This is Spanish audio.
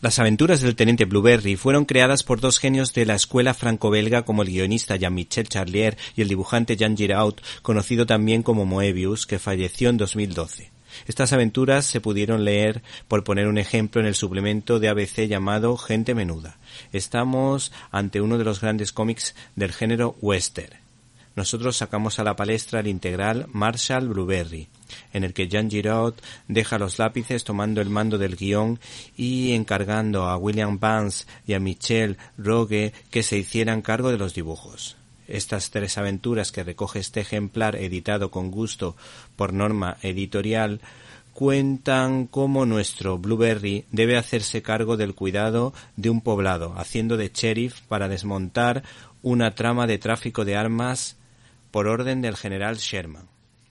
Las aventuras del teniente Blueberry fueron creadas por dos genios de la escuela franco-belga como el guionista Jean-Michel Charlier y el dibujante Jean Giraud, conocido también como Moebius, que falleció en 2012. Estas aventuras se pudieron leer, por poner un ejemplo, en el suplemento de ABC llamado Gente Menuda. Estamos ante uno de los grandes cómics del género western. Nosotros sacamos a la palestra el integral Marshall Blueberry, en el que Jean Giraud deja los lápices tomando el mando del guion y encargando a William Vance y a Michel Rogue que se hicieran cargo de los dibujos. Estas tres aventuras que recoge este ejemplar editado con gusto por norma editorial cuentan cómo nuestro Blueberry debe hacerse cargo del cuidado de un poblado, haciendo de sheriff para desmontar una trama de tráfico de armas por orden del general Sherman.